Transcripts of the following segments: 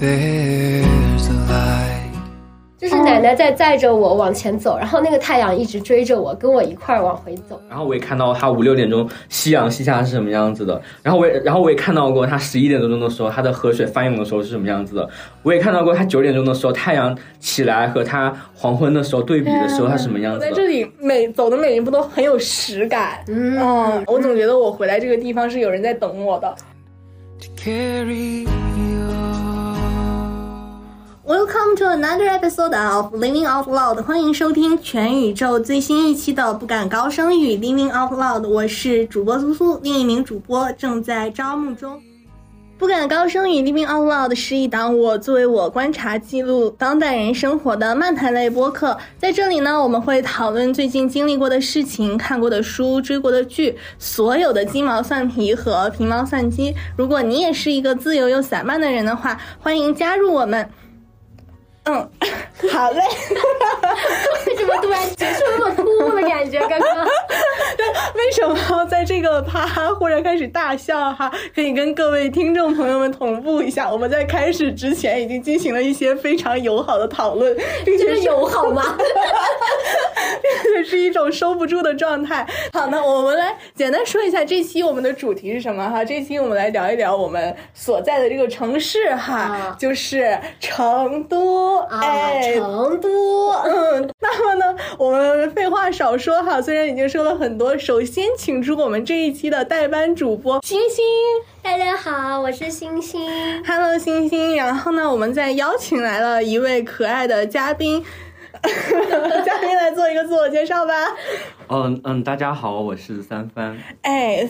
there's a light. 就是奶奶在载着我往前走，然后那个太阳一直追着我，跟我一块儿往回走。然后我也看到它五六点钟夕阳西下是什么样子的，然后我也然后我也看到过它十一点多钟的时候它的河水翻涌的时候是什么样子的，我也看到过它九点钟的时候太阳起来和它黄昏的时候对比的时候它是什么样子的。在这里每走的每一步都很有实感。嗯嗯，我总觉得我回来这个地方是有人在等我的。to carry. Welcome to another episode of Living Out Loud，欢迎收听全宇宙最新一期的不敢高声语 Living Out Loud，我是主播苏苏，另一名主播正在招募中。不敢高声语 Living Out Loud 是一档我作为我观察记录当代人生活的漫谈类播客。在这里呢，我们会讨论最近经历过的事情、看过的书、追过的剧，所有的鸡毛蒜皮和皮毛蒜鸡。如果你也是一个自由又散漫的人的话，欢迎加入我们。嗯，好嘞。为什么突然结束那么突兀的感觉？刚刚对 为什么在这个啪忽然开始大笑哈？可以跟各位听众朋友们同步一下，我们在开始之前已经进行了一些非常友好的讨论，并且友好吗？并且是一种收不住的状态。好，那我们来简单说一下这期我们的主题是什么哈？这期我们来聊一聊我们所在的这个城市哈，啊就是成都。啊，哎，成都，嗯，那么呢，我们废话少说哈，虽然已经说了很多，首先请出我们这一期的代班主播星星大家好，我是星星。，Hello 星星。然后呢，我们再邀请来了一位可爱的嘉宾，嘉宾来做一个自我介绍吧。嗯嗯，大家好，我是三番。哎，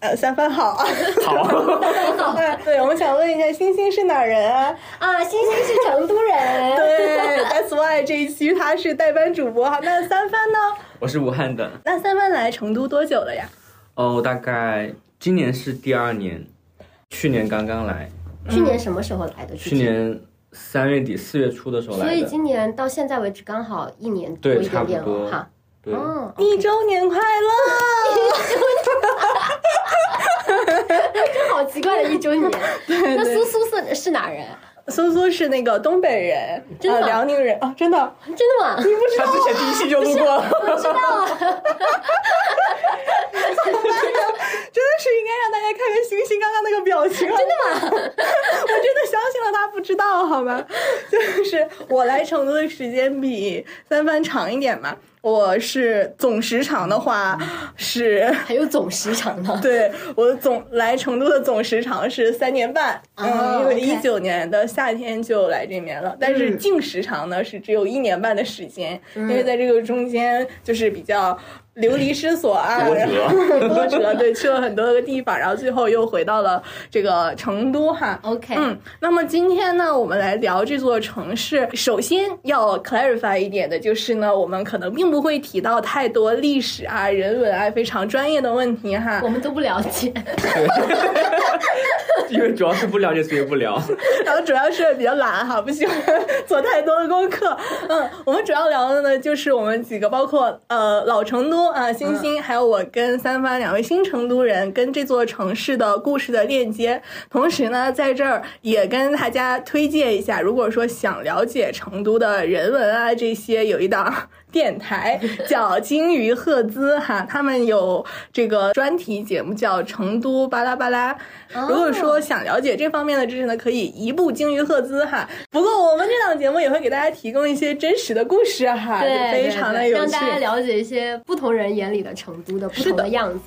呃，三番好。好，哎对，我们想问一下，星星是哪人啊？啊，星星是成都人。对，That's why 这一期他是代班主播哈。那三番呢？我是武汉的。那三番来成都多久了呀？哦，大概今年是第二年，去年刚刚来，去年什么时候来的？去年三月底四月初的时候来的。所以今年到现在为止刚好一年多对一点点差不多了哈。对，嗯，一周年快乐！这 好奇怪的一周年。那对苏苏是是哪人？苏苏是那个东北人，真的呃辽宁人啊，真的，真的吗？你不知道？他之前第一期就录过了。不知道啊。真的是应该让大家看看星星刚刚那个表情，真的吗？我真的相信了他不知道，好吗？就是我来成都的时间比三番长一点嘛，我是总时长的话是。还有总时长呢。对我总来成都的总时长是三年半，嗯，哦因为一九年的夏天就来这边了，但是嗯净时长呢是只有一年半的时间，因为在这个中间就是比较流离失所啊，波折然后波折，对，去了很多个地方，然后最后又回到了这个成都哈。OK，嗯，那么今天呢，我们来聊这座城市。首先要 clarify 一点的就是呢，我们可能并不会提到太多历史啊、人文啊非常专业的问题哈我。们都不了解。因为主要是不了解，所以不聊。然后主要是比较懒哈，不喜欢做太多的功课。嗯，我们主要聊的呢，就是我们几个，包括呃老成都啊、星星，还有我跟三番两位新成都人跟这座城市的故事的链接。同时呢，在这儿也跟大家推荐一下，如果说想了解成都的人文啊这些，有一档。电台叫金鱼赫兹哈，他们有这个专题节目叫《成都巴拉巴拉》。如果说想了解这方面的知识呢，可以移步鲸鱼赫兹哈。不过我们这档节目也会给大家提供一些真实的故事哈，对，非常的有趣让大。家了解一些不同人眼里的成都的不同的样子。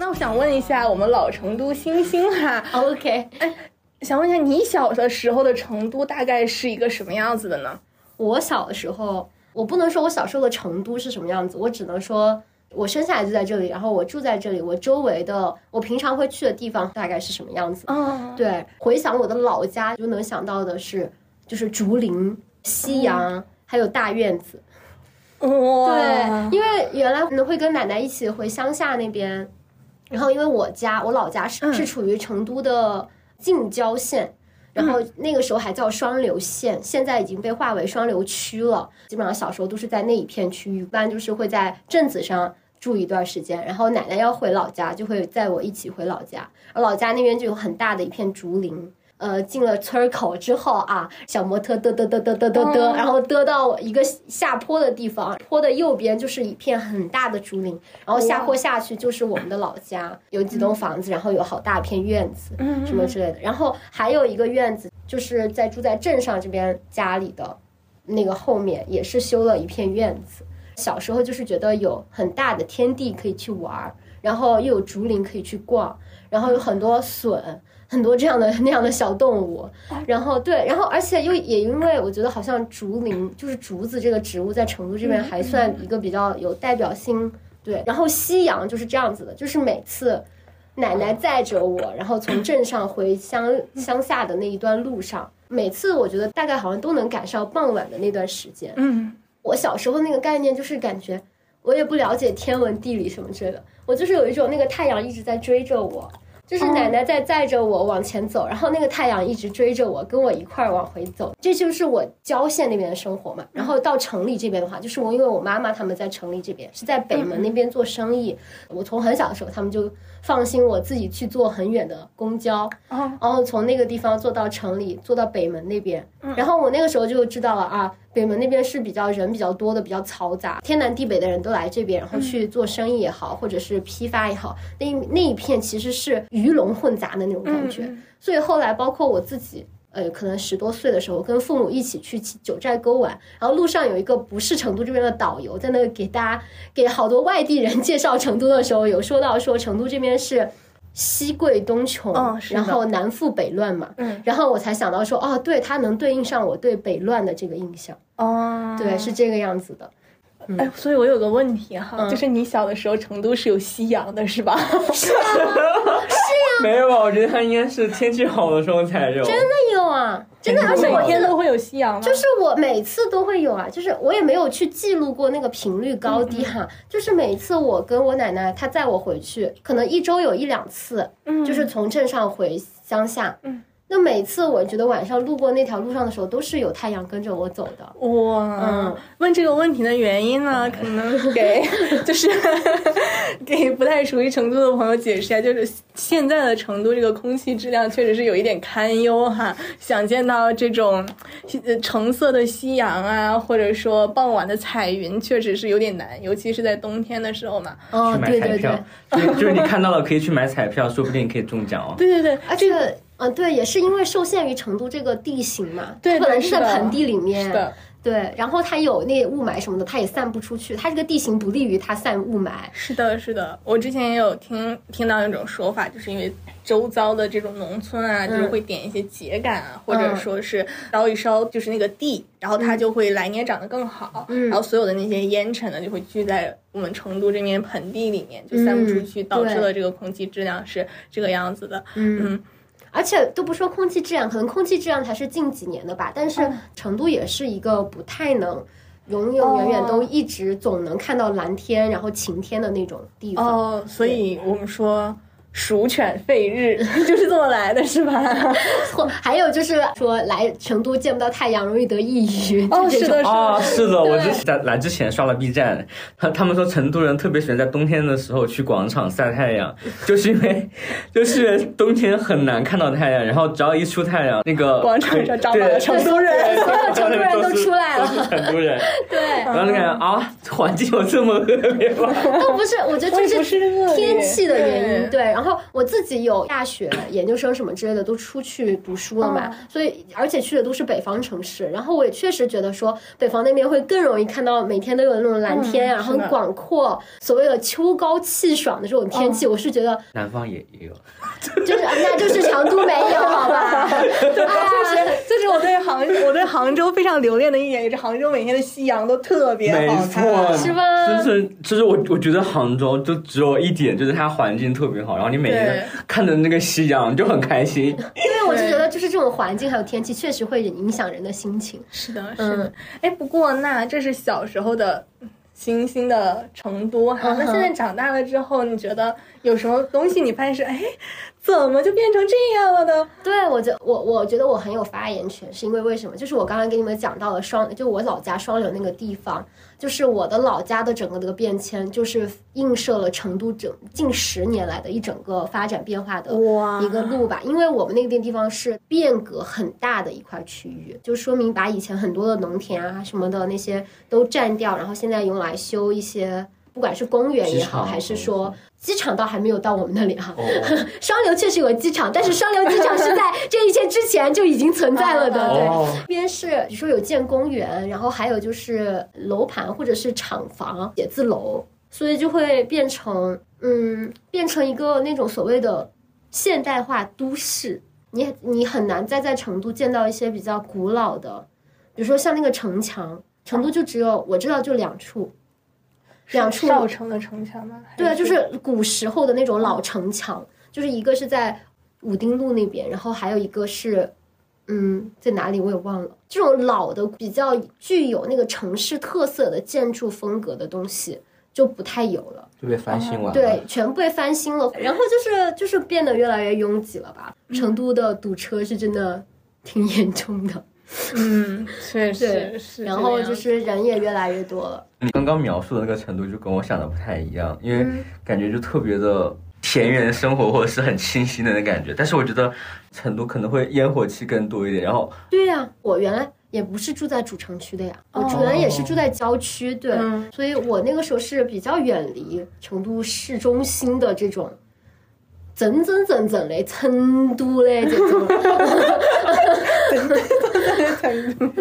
那我想问一下，我们老成都星星哈，OK，哎想问一下你小的时候的成都大概是一个什么样子的呢？我小的时候，我不能说我小时候的成都是什么样子，我只能说我生下来就在这里，然后我住在这里，我周围的我平常会去的地方大概是什么样子。哦，对，回想我的老家，就能想到的是，就是竹林、夕阳，还有大院子。哇，对，因为原来可能会跟奶奶一起回乡下那边，然后因为我家我老家是、嗯是处于成都的近郊县。然后那个时候还叫双流县，现在已经被划为双流区了。基本上小时候都是在那一片区域，一般就是会在镇子上住一段时间，然后奶奶要回老家，就会载我一起回老家。而老家那边就有很大的一片竹林。呃，进了村儿口之后啊，小摩托嘚嘚嘚嘚嘚嘚嘚，然后嘚到一个下坡的地方，坡的右边就是一片很大的竹林，然后下坡下去就是我们的老家，有几栋房子，然后有好大片院子，什么之类的。然后还有一个院子，就是在住在镇上这边家里的那个后面，也是修了一片院子。小时候就是觉得有很大的天地可以去玩儿，然后又有竹林可以去逛，然后有很多笋。很多这样的 那样的小动物，然后对，然后而且又也因为我觉得好像竹林就是竹子这个植物在成都这边还算一个比较有代表性，对。然后夕阳就是这样子的，就是每次奶奶载着我，然后从镇上回乡乡下的那一段路上，每次我觉得大概好像都能赶上傍晚的那段时间。嗯，我小时候那个概念就是感觉我也不了解天文地理什么之类的，我就是有一种那个太阳一直在追着我。就是奶奶在载着我往前走，然后那个太阳一直追着我，跟我一块儿往回走。这就是我郊县那边的生活嘛。然后到城里这边的话，就是我因为我妈妈他们在城里这边是在北门那边做生意，我从很小的时候他们就放心我自己去坐很远的公交，然后从那个地方坐到城里，坐到北门那边。然后我那个时候就知道了啊。北门那边是比较人比较多的，比较嘈杂，天南地北的人都来这边，然后去做生意也好，或者是批发也好，那那一片其实是鱼龙混杂的那种感觉。所以后来包括我自己，呃，可能十多岁的时候，跟父母一起去九寨沟玩，然后路上有一个不是成都这边的导游，在那给大家给好多外地人介绍成都的时候，有说到说成都这边是。西贵东穷，然后南富北乱嘛，嗯，然后我才想到说，哦，对，它能对应上我对北乱的这个印象，哦，对，是这个样子的。哎，所以我有个问题哈，就是你小的时候成都是有夕阳的，是吧？是啊，是呀，没有吧？我觉得它应该是天气好的时候才有。真的有啊，真的，而且每天都会有夕阳？就是我每次都会有啊，就是我也没有去记录过那个频率高低哈，就是每次我跟我奶奶她载我回去，可能一周有一两次，嗯，就是从镇上回乡下，嗯。那每次我觉得晚上路过那条路上的时候，都是有太阳跟着我走的。哇，嗯，问这个问题的原因呢，可能 给就是 给不太熟悉成都的朋友解释一下，就是现在的成都这个空气质量确实是有一点堪忧哈。想见到这种橙色的夕阳啊，或者说傍晚的彩云，确实是有点难，尤其是在冬天的时候嘛。哦，对对对，就是你看到了可以去买彩票，说不定可以中奖哦。对对对，而且。嗯，对，也是因为受限于成都这个地形嘛，对，可能是在盆地里面，是的，对，然后它有那雾霾什么的，它也散不出去，它这个地形不利于它散雾霾。是的，是的，我之前也有听听到一种说法，就是因为周遭的这种农村啊，就是会点一些秸秆啊，或者说是烧一烧，就是那个地，然后它就会来年长得更好，嗯然后所有的那些烟尘呢，就会聚在我们成都这边盆地里面，就散不出去，导致了这个空气质量是这个样子的，嗯。而且都不说空气质量，可能空气质量才是近几年的吧。但是成都也是一个不太能永永远远都一直总能看到蓝天，然后晴天的那种地方。哦，所以我们说。鼠犬吠日 就是这么来的，是吧？错还有就是说来成都见不到太阳，容易得抑郁。哦，是的，是啊，是的，我之前在来之前刷了 B 站，他他们说成都人特别喜欢在冬天的时候去广场晒太阳，就是因为就是冬天很难看到太阳，然后只要一出太阳，那个广场上长满了成都人，所有成都人都出来了，成都人。对，然后你看啊，环境有这么恶劣吗？都不是，我觉得这是天气的原因，对。然后我自己有大学、研究生什么之类的都出去读书了嘛，所以而且去的都是北方城市。然后我也确实觉得说，北方那边会更容易看到每天都有那种蓝天啊，很广阔，所谓的秋高气爽的这种天气。我是觉得南方也也有，就是那就是成都没有，好吧？确实，这是我对杭我对杭州非常留恋的一点，也是杭州每天的夕阳都特别好看，是吧？就是其实我我觉得杭州就只有一点，就是它环境特别好，然后你每天。看着那个夕阳就很开心，因为我就觉得就是这种环境还有天气确实会影响人的心情。是的，是的。哎，不过那这是小时候的新兴的成都哈，那现在长大了之后，你觉得有什么东西你发现是哎怎么就变成这样了呢？对我觉我我觉得我很有发言权，是因为为什么？就是我刚刚给你们讲到了双，就我老家双流那个地方，就是我的老家的整个的变迁，就是映射了成都整近十年来的一整个发展变化的一个路吧。因为我们那个地方是变革很大的一块区域，就说明把以前很多的农田啊什么的那些都占掉，然后现在用来修一些。不管是公园也好，还是说机场，倒还没有到我们那里哈。哦，双流确实有个机场，但是双流机场是在这一切之前就已经存在了的。对，边是比如说有建公园，然后还有就是楼盘或者是厂房、写字楼，所以就会变成嗯，变成一个那种所谓的现代化都市。你你很难再在成都见到一些比较古老的，比如说像那个城墙，成都就只有我知道就两处，两处少城的城墙吗？对啊，就是古时候的那种老城墙，就是一个是在武丁路那边，然后还有一个是，嗯，在哪里我也忘了。这种老的比较具有那个城市特色的建筑风格的东西就不太有了，就被翻新了。对，全部被翻新了，然后就是就是变得越来越拥挤了吧。成都的堵车是真的挺严重的，嗯，确 实是。然后就是人也越来越多了。你刚刚描述的那个程度就跟我想的不太一样，因为嗯感觉就特别的田园生活或者是很清新的那感觉。但是我觉得成都可能会烟火气更多一点，然后对呀、我原来也不是住在主城区的呀，我主人也是住在郊区，对，嗯所以我那个时候是比较远离成都市中心的这种。真真正正的成都的这种，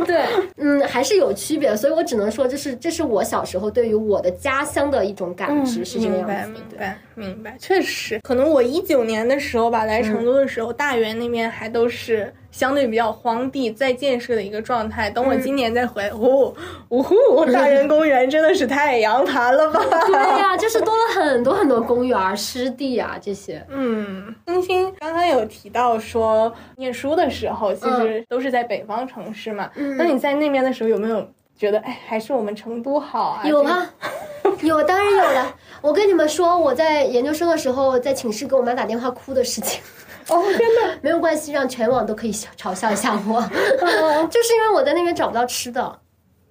对，嗯，还是有区别的，所以我只能说，这是这是我小时候对于我的家乡的一种感知，是这个嗯明白样子的。对明白明白，确实，可能我一九年的时候吧，来成都的时候，大源那边还都是相对比较荒地在建设的一个状态。等我今年再回，哦，呜呼，大人公园真的是太阳盘了吧？对呀、就是多了很多很多公园儿、湿地啊这些。嗯，星星刚刚有提到说，念书的时候其实都是在北方城市嘛。嗯那你在那边的时候有没有觉得，哎，还是我们成都好啊？有啊，有，当然有了。我跟你们说，我在研究生的时候，在寝室给我妈打电话哭的事情。这个，哦 天哪，没有关系，让全网都可以笑嘲笑一下我，就是因为我在那边找不到吃的，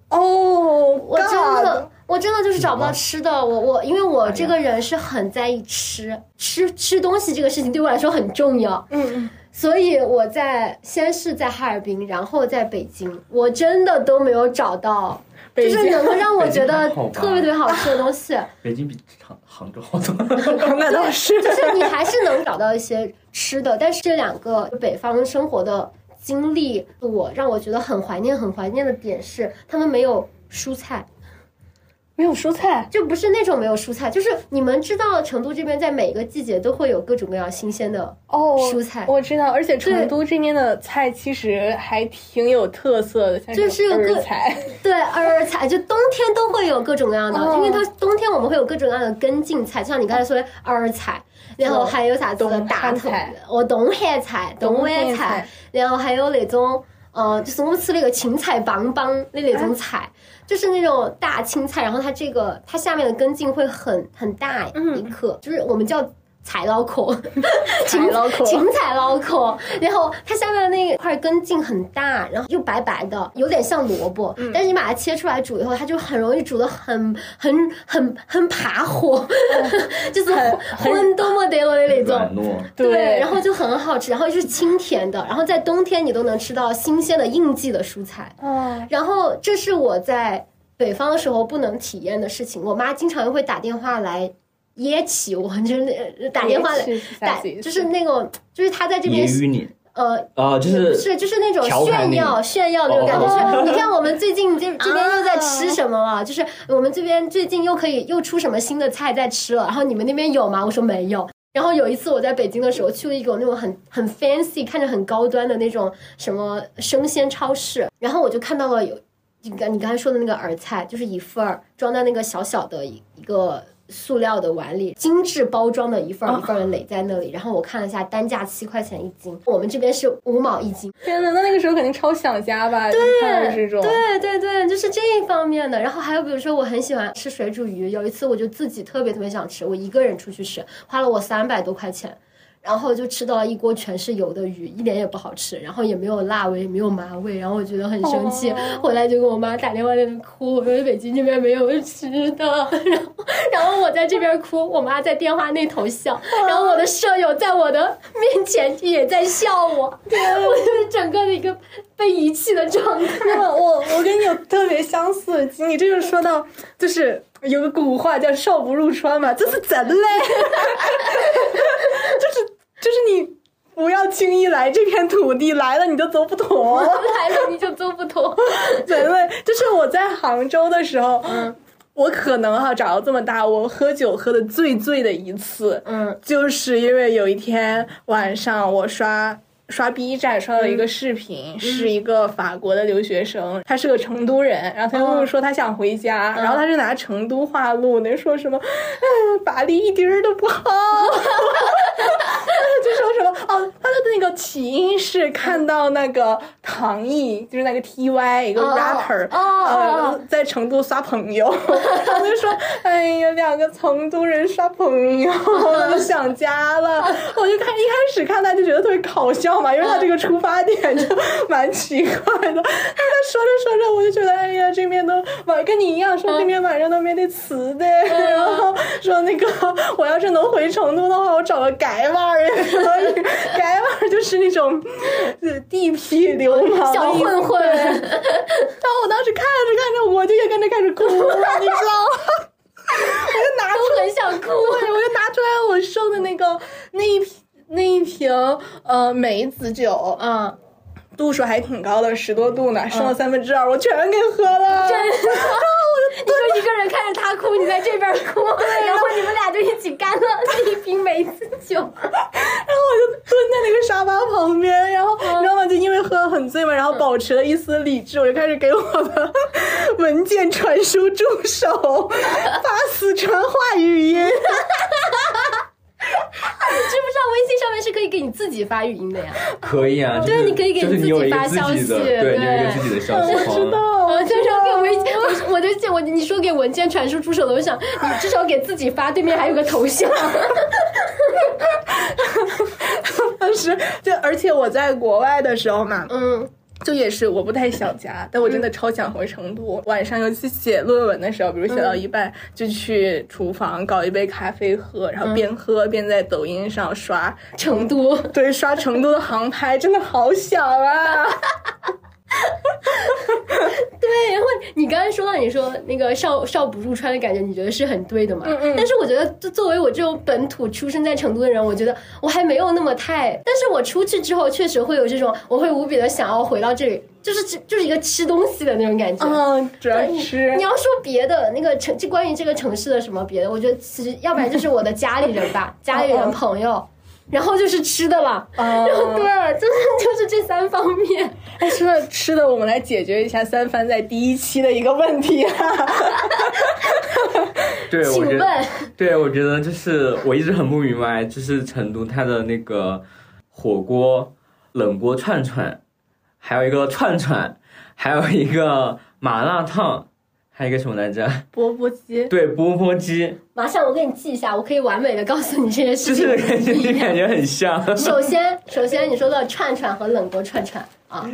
哦，我真的，我真的就是找不到吃的。我我，因为我这个人是很在意吃，吃吃东西这个事情对我来说很重要，嗯嗯。所以我在先是在哈尔滨，然后在北京，我真的都没有找到，就北京是能够让我觉得特别特别好吃的东西。北京比杭杭州好多。那倒是，就是你还是能找到一些吃的，但是这两个北方生活的经历，我让我觉得很怀念、很怀念的点是，他们没有蔬菜，没有蔬菜。就不是那种没有蔬菜，就是你们知道，成都这边在每个季节都会有各种各样新鲜的哦，蔬菜我知道，而且成都这边的菜其实还挺有特色的，像就是这种各菜。对，儿菜就冬天都会有各种各样的，哦因为它冬天我们会有各种各样的根茎菜，就像你刚才说的儿菜，然后还有啥子冬大头哦，冬汉菜、冬冬晚菜汉菜，然后还有那种。呃，就是我们吃那个青菜帮帮的那种菜，就是那种大青菜，然后它这个它下面的根茎会很很大一颗，就是我们叫菜脑壳，青脑壳芹菜脑壳，然后它下面的那块根茎很大，然后又白白的，有点像萝卜，但是你把它切出来煮以后，它就很容易煮的很很很很爬火，就是荤都没得了的那种。对，然后就很好吃，然后又是清甜的，然后在冬天你都能吃到新鲜的应季的蔬菜，哦，然后这是我在北方的时候不能体验的事情。我妈经常又会打电话来噎起我，就是那打电话来噎起是啥打就是那种就是他在这边呃。啊，就是是，就是那种炫耀、炫耀那种感觉。哦是，你看我们最近这这边又在吃什么了？就是我们这边最近又可以又出什么新的菜在吃了。然后你们那边有吗？我说没有。然后有一次我在北京的时候，去了一个那种很很 fancy、看着很高端的那种什么生鲜超市，然后我就看到了有你刚你刚才说的那个饵菜，就是一份儿装在那个小小的一一个塑料的碗里，精致包装的一份儿一份儿的垒在那里。然后我看了一下，单价七块钱一斤，我们这边是五毛一斤。天呐，那那个时候肯定超想家吧？对看到这种，对对对，就是这一方面的。然后还有比如说，我很喜欢吃水煮鱼，有一次我就自己特别特别想吃，我一个人出去吃，花了我三百多块钱。然后就吃到了一锅全是油的鱼，一点也不好吃，然后也没有辣味，也没有麻味，然后我觉得很生气，哦。回来就跟我妈打电话在那哭，我说北京这边没有吃的，然后然后我在这边哭，我妈在电话那头笑，然后我的舍友在我的面前也在笑我，我就是整个的一个被遗弃的状态。我我我跟你有特别相似的经历，这就是说到，就是有个古话叫“少不入川”嘛，这是真嘞，就是就是你不要轻易来这片土地，来了你就走不脱，来了你就走不脱，真的，就是我在杭州的时候，嗯。我可能哈长到这么大，我喝酒喝的最醉的一次，嗯，就是因为有一天晚上我刷刷 B 站刷到一个视频，是一个法国的留学生，他是个成都人，然后他就跟我说他想回家，然后他就拿成都话录那，说什么，嗯，巴黎一点儿都不好，就说什么哦，他的那个起因是看到那个唐毅，就是那个 T Y 一个哦 rapper，、哦哦呃，在成都耍朋友，他就说，哎呀，两个成都人耍朋友，想家了。我就看一开始看他就觉得特别搞笑嘛，因为他这个出发点就蛮奇怪的。但是他说着说着，我就觉得，哎呀，这边都晚跟你一样，说这边晚上都没得吃的，然后说那个我要是能回成都的话，我找个改娃儿。也可以，改娃儿就是那种呃地痞流氓小混混。然后我当时看着看着，我就也跟着开始哭了，你知道吗？我就拿出都很想哭。我就拿出来我剩的那个那一瓶那一瓶呃梅子酒，嗯，度数还挺高的，十多度呢，剩了三分之二，我全给喝了。真的，你就一个人看着他哭，你在这边哭，然后你们俩就一起干了那一瓶梅子酒。然后我就蹲在那个沙发旁边，然后你知道吗？就因为喝得很醉嘛，然后保持了一丝理智，我就开始给我的文件传输助手发四川话语音。你知不知道微信上面是可你自己发语音的呀？可以啊，对就是你可以给你自己发消息对你有一个自己的消息我知。道，我就知道说给微，我我就见我你说给文件传输助手的，我想你至少给自己发，对面还有个头像。当时就而且我在国外的时候嘛，嗯，就也是我不太想家，但我真的超想回成都。晚上尤其写论文的时候，比如写到一半，就去厨房搞一杯咖啡喝，然后边喝边在抖音上刷成都。对，刷成都的航拍，真的好想啊！对，然后你刚才说到你说那个少少不入川的感觉，你觉得是很对的嘛？嗯嗯但是我觉得，就作为我这种本土出生在成都的人，我觉得我还没有那么太。但是我出去之后，确实会有这种，我会无比的想要回到这里，就是吃就是一个吃东西的那种感觉。嗯，主要你吃你要说别的那个城，就关于这个城市的什么别的，我觉得其实要不然就是我的家里人吧，家里人朋友，然后就是吃的了。哦对，就是 就是这三方面。哎，说到吃的，我们来解决一下三番在第一期的一个问题啊。对，我觉得请问，对，我觉得就是我一直很不明白，就是成都它的那个火锅、冷锅串串，还有一个串串，还有一个麻辣烫，还有一个什么来着？钵钵鸡，对，钵钵鸡，马上我给你记一下，我可以完美的告诉你这些事情就情。是感觉你感觉很像。首先，首先你说到串串和冷锅串串啊，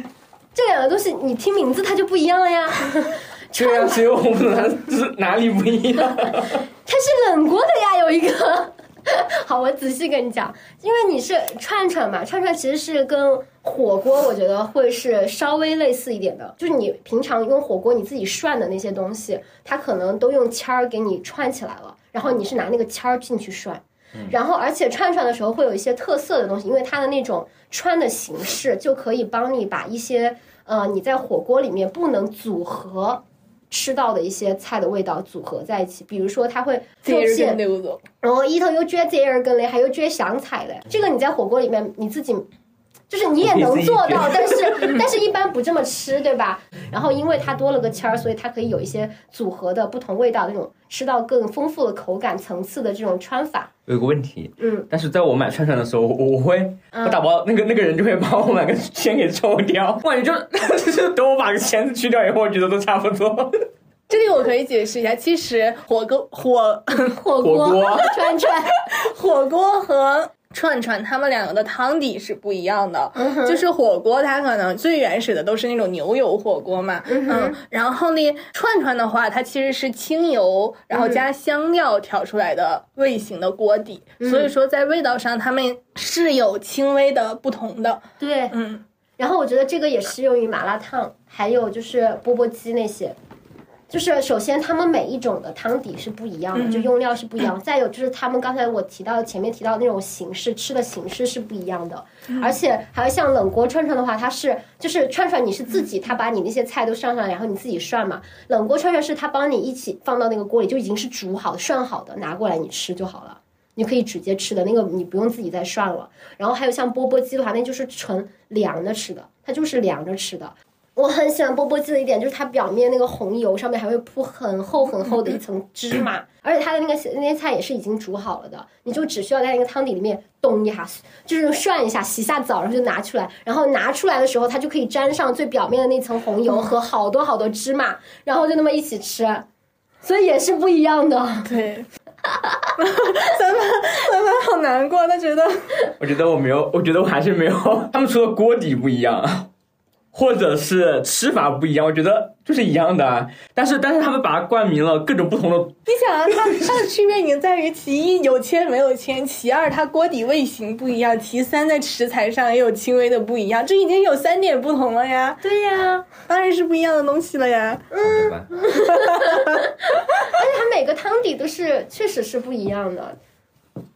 这两个东西你听名字它就不一样了呀。对啊，所以我们哪就是哪里不一样。它是冷锅的呀，有一个。好，我仔细跟你讲，因为你是串串嘛，串串其实是跟火锅，我觉得会是稍微类似一点的，就是你平常用火锅你自己涮的那些东西，它可能都用签儿给你串起来了，然后你是拿那个签儿进去涮。然后，而且串串的时候会有一些特色的东西，因为它的那种穿的形式就可以帮你把一些呃你在火锅里面不能组合吃到的一些菜的味道组合在一起。比如说，它会这是放些跟溜走。然后一头有蕨节儿根嘞，还有撅香菜嘞。这个你在火锅里面你自己。就是你也能做到，但是但是一般不这么吃，对吧？然后因为它多了个签儿，所以它可以有一些组合的不同味道那种，吃到更丰富的口感层次的这种穿法。有个问题，嗯，但是在我买串串的时候，我我会我打包那个那个人就会把我买个签给抽掉，哇，你就 就是等我把个签子去掉以后，我觉得都差不多。这里我可以解释一下，其实火锅火 火锅火锅。串串，火锅和串串他们两个的汤底是不一样的，嗯就是火锅它可能最原始的都是那种牛油火锅嘛，嗯然后呢串串的话，它其实是清油，然后加香料调出来的味型的锅底，所以说在味道上它们是有轻微的不同的，对，嗯。然后我觉得这个也适用于麻辣烫，还有就是钵钵鸡那些。就是首先，他们每一种的汤底是不一样的，就用料是不一样。再有就是他们刚才我提到前面提到那种形式，吃的形式是不一样的。而且还有像冷锅串串的话，它是就是串串你是自己，他把你那些菜都上上来，然后你自己涮嘛。冷锅串串是他帮你一起放到那个锅里，就已经是煮好涮好的，拿过来你吃就好了。你可以直接吃的那个，你不用自己再涮了。然后还有像钵钵鸡的话，那就是纯凉着吃的，它就是凉着吃的。我很喜欢钵钵鸡的一点 就是它表面那个红油上面还会铺很厚很厚的一层芝麻，而且它的那个那些菜也是已经煮好了的，你就只需要在那个汤底里面咚一下，就是涮一下，洗下澡，然后就拿出来，然后拿出来的时候它就可以沾上最表面的那层红油和好多好多芝麻，然后就那么一起吃，所以也是不一样的。对。三番三番好难过，他觉得我觉得我没有，我觉得我还是没有。他们除了锅底不一样，或者是吃法不一样，我觉得就是一样的啊。但是但是他们把它冠名了各种不同的，你想啊，它它的区别已经在于其一有签没有签，其二它锅底味型不一样，其三在食材上也有轻微的不一样，这已经有三点不同了呀，对呀、当然是不一样的东西了呀。对吧？而且 它每个汤底都是确实是不一样的。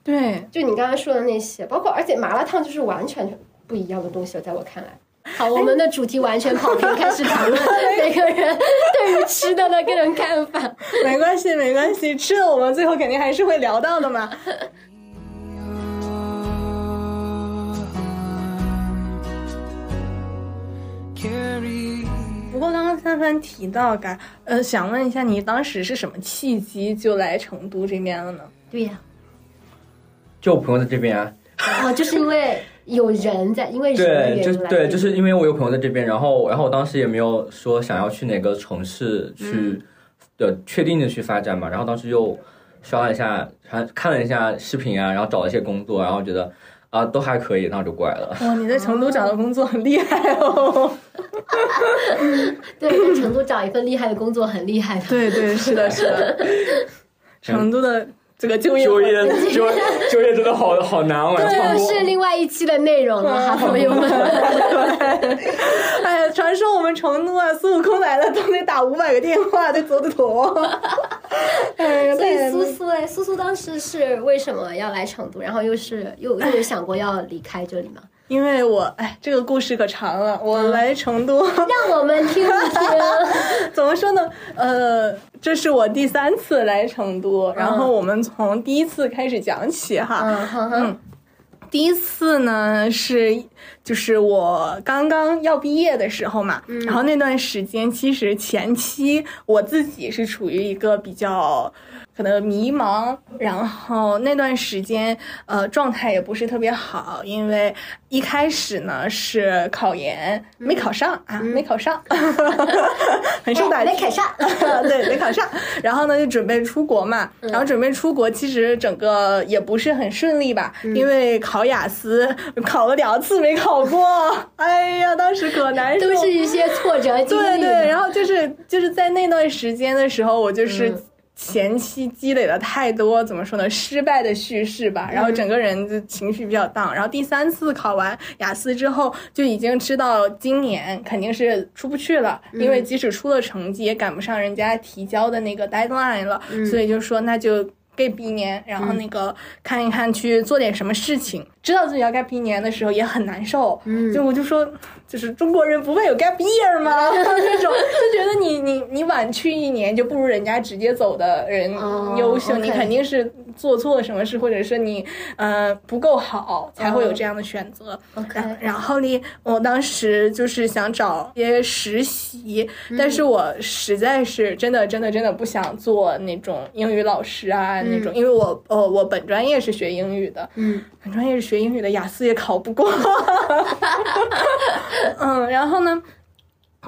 对，就你刚刚说的那些，包括而且麻辣烫就是完全不一样的东西了，在我看来。好，我们的主题完全跑偏，开始讨论每个人对于吃的的个人看法。没关系没关系，吃了我们最后肯定还是会聊到的嘛。不过刚刚三番提到，嘎，呃，想问一下，你当时是什么契机就来成都这边了呢？对呀、就我朋友在这边啊，哦，就是因为有人在，因为人对，就是对，就是因为我有朋友在这边，然后然后我当时也没有说想要去哪个城市去的确定的去发展嘛，然后当时又刷了一下，看看了一下视频啊，然后找了一些工作，然后觉得啊都还可以，那我就过来了。哇，你在成都找的工作很厉害哦。对，在成都找一份厉害的工作很厉害的。对对，是的，是的。成都的这个就业就业就就业真的好好难啊！这超过又是另外一期的内容了哈，朋友们。哎呀，传说我们成都啊，孙悟空来了都得打五百个电话才走得脱。哎呀，所以太苏苏哎，苏苏当时是为什么要来成都？然后又是又又有想过要离开这里吗？因为我哎，这个故事可长了。我来成都，让我们听一听。怎么说呢？呃，这是我第三次来成都，然后我们从第一次开始讲起哈。嗯第一次呢是就是我刚刚要毕业的时候嘛，然后那段时间其实前期我自己是处于一个比较可能迷茫，然后那段时间呃状态也不是特别好，因为一开始呢是考研没考上啊，没考上，很受打击，哎没考上 对，没考上。然后呢，就准备出国嘛。嗯然后准备出国，其实整个也不是很顺利吧，嗯因为考雅思考了两次没考过。哎呀，当时可难受。都是一些挫折经历。对对，然后就是就是在那段时间的时候，我就是。嗯前期积累了太多怎么说呢，失败的叙事吧，嗯然后整个人就情绪比较荡。然后第三次考完雅思之后，就已经知道今年肯定是出不去了，嗯因为即使出了成绩，也赶不上人家提交的那个 deadline 了，嗯所以就说那就 gap 一年，然后那个看一看去做点什么事情。知道自己要 gap 一年的时候也很难受，嗯就我就说，就是中国人不会有 gap year 吗？这种。就觉得你你你晚去一年就不如人家直接走的人哦优秀你肯定是做错了什么事，或者是你呃不够好，才会有这样的选择。OK 然然后呢，我当时就是想找一些实习，但是我实在是真的真的真的不想做那种英语老师啊、那种，因为我呃我本专业是学英语的，嗯，本专业是学英语的，雅思也考不过。嗯，然后呢，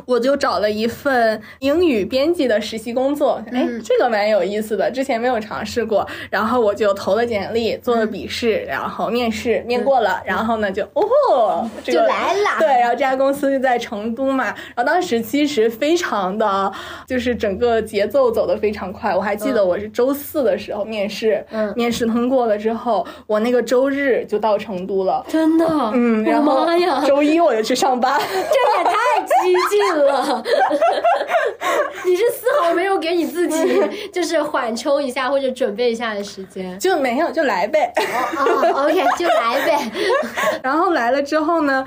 我就找了一份英语编辑的实习工作，哎，这个蛮有意思的，之前没有尝试过。然后我就投了简历，做了笔试，然后面试面过了，然后呢就哦，这就个来了。对，然后这家公司就在成都嘛，然后当时其实非常的，就是整个节奏走得非常快。我还记得我是周四的时候面试，嗯面试通过了之后，我那个周日就到成都了。真的，嗯，然后我妈呀，周一我就去上班。这也太激进了！你是丝毫没有给你自己 就是缓冲一下或者准备一下的时间就没有就来呗，哦，OK，就来呗。然后来了之后呢，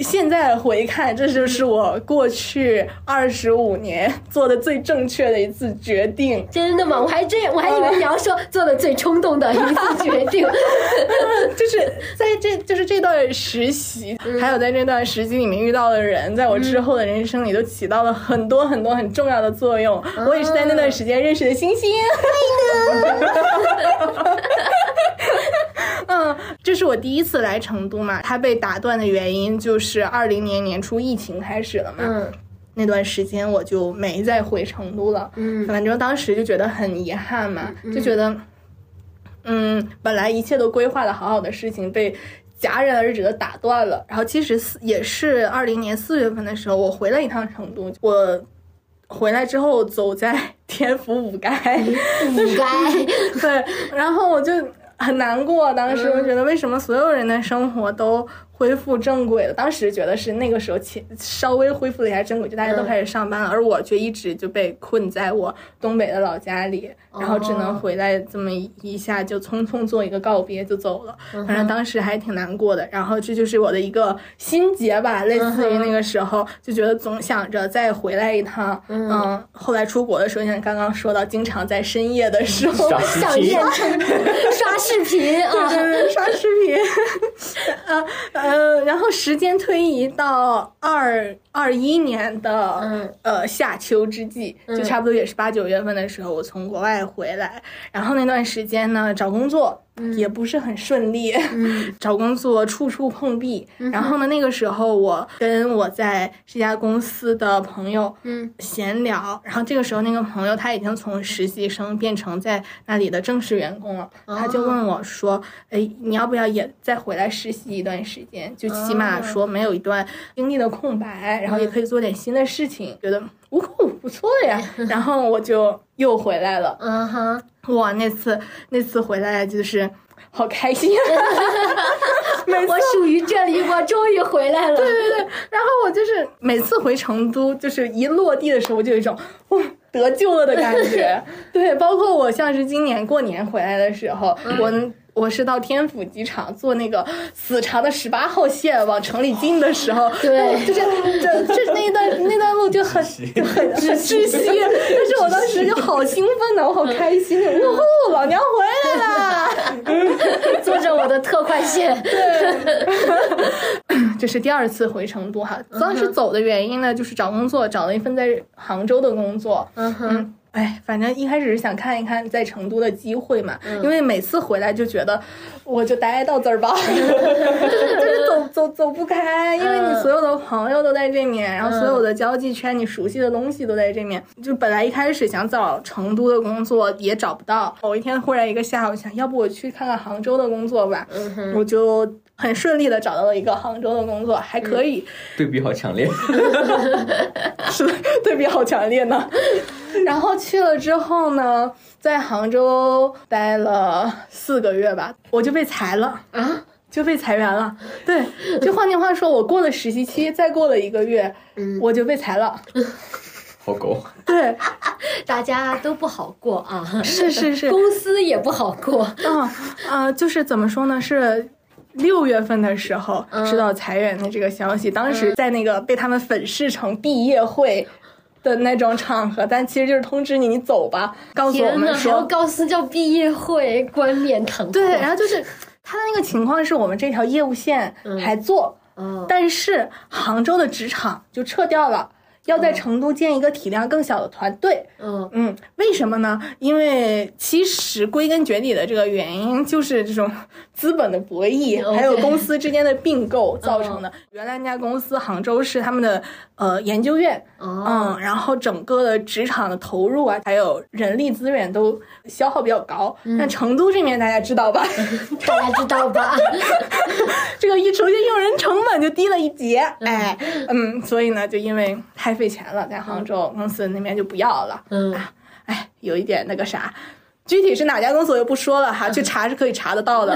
现在回看，这就是我过去二十五年做的最正确的一次决定。真的吗？我还真我还以为你要说做的最冲动的一次决定。就是在这就是这段实习，还有在这段实习里面遇到的人，在我之后的人生里都起到了很多很多很重要的作用。我也是在那段时间认识的星星。嗯，这是我第一次来成都嘛，它被打断的原因就是二零年年初疫情开始了嘛。嗯那段时间我就没再回成都了，嗯反正当时就觉得很遗憾嘛，就觉得，嗯，本来一切都规划的好好的事情被戛然而止的打断了。然后其实四也是二零年四月份的时候，我回了一趟成都，我回来之后走在天府五街，五街。对，然后我就很难过。当时我觉得，为什么所有人的生活都恢复正轨了？当时觉得是那个时候前稍微恢复了一下正轨，就大家都开始上班了，而我却一直就被困在我东北的老家里，然后只能回来这么一下就匆匆做一个告别就走了。反正当时还挺难过的。然后这就是我的一个心结吧，类似于那个时候就觉得总想着再回来一趟。嗯，后来出国的时候，像刚刚说到，经常在深夜的时候刷视想频刷视频啊，对刷视频，呃 呃，然后时间推移到二二一年的、嗯呃夏秋之际，就差不多也是八九月份的时候，我从国外回来，然后那段时间呢，找工作。也不是很顺利，找工作处处碰壁。然后呢，那个时候我跟我在这家公司的朋友嗯。闲聊，然后这个时候那个朋友他已经从实习生变成在那里的正式员工了，他就问我说：“哎，你要不要也再回来实习一段时间？就起码说没有一段经历的空白，然后也可以做点新的事情，觉得呜呼不错呀。”然后我就又回来了。嗯哼，哇，那次那次回来就是好开心，我属于这里，我终于回来了。对对对，然后我就是每次回成都，就是一落地的时候，就有一种哇得救了的感觉。对，包括我像是今年过年回来的时候，我。我是到天府机场坐那个死长的十八号线往城里进的时候，对。就是这这那一段那段路就很很很窒息，但是我当时就好兴奋呐，我好开心，呜呼，老娘回来啦！坐着我的特快线。对。这是第二次回成都哈，当时走的原因呢，就是找工作，找了一份在杭州的工作。嗯哼，嗯，哎，反正一开始是想看一看在成都的机会嘛，因为每次回来就觉得我就待到这儿吧，就 是就是走走走不开，因为你所有的朋友都在这面，然后所有的交际圈，你熟悉的东西都在这面。就本来一开始想找成都的工作也找不到，某一天忽然一个下午想，要不我去看看杭州的工作吧，我就很顺利的找到了一个杭州的工作，还可以。对比好强烈。是的，对比好强烈呢。然后去了之后呢，在杭州待了四个月吧，我就被裁了啊，就被裁员了。对，就换句话说，我过了实习期，再过了一个月，我就被裁了。好狗，对，大家都不好过啊，是是是，公司也不好过。嗯啊、就是怎么说呢？是六月份的时候知道裁员的这个消息，当时在那个被他们粉饰成毕业会。的那种场合，但其实就是通知你，你走吧，告诉我们说，告诉叫毕业会，冠冕堂皇。对，然后就是他的那个情况是我们这条业务线还做，嗯但是杭州的职场就撤掉了。要在成都建一个体量更小的团队。嗯嗯，为什么呢？因为其实归根结底的这个原因就是这种资本的博弈，还有公司之间的并购造成的。原来那家公司杭州是他们的呃研究院，哦嗯，然后整个的职场的投入啊，还有人力资源都消耗比较高。但成都这边大家知道吧？大家知道吧？这个一首先用人成本就低了一截，哎，嗯，所以呢，就因为太费钱了，在杭州公司那边就不要了，嗯哎，有一点那个啥。具体是哪家公司我就不说了哈，去查是可以查得到的。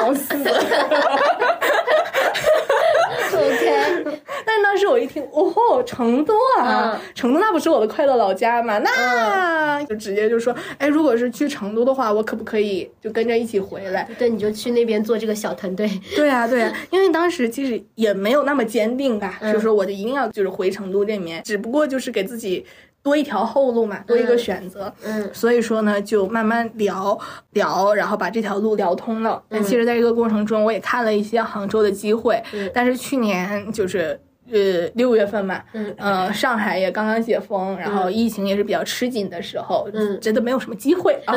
公司，OK，但当时我一听，哦吼，成都啊，嗯成都那不是我的快乐老家吗？那就直接就说，哎，如果是去成都的话，我可不可以就跟着一起回来？对，你就去那边做这个小团队。对啊，对啊，因为当时其实也没有那么坚定吧，嗯就说我就一定要就是回成都这边，只不过就是给自己多一条后路嘛，多一个选择。嗯所以说呢，就慢慢聊聊，然后把这条路聊通了。但其实，在这个过程中，我也看了一些杭州的机会，嗯但是去年就是。呃，六月份嘛，嗯呃，上海也刚刚解封，然后疫情也是比较吃紧的时候，嗯真的没有什么机会啊。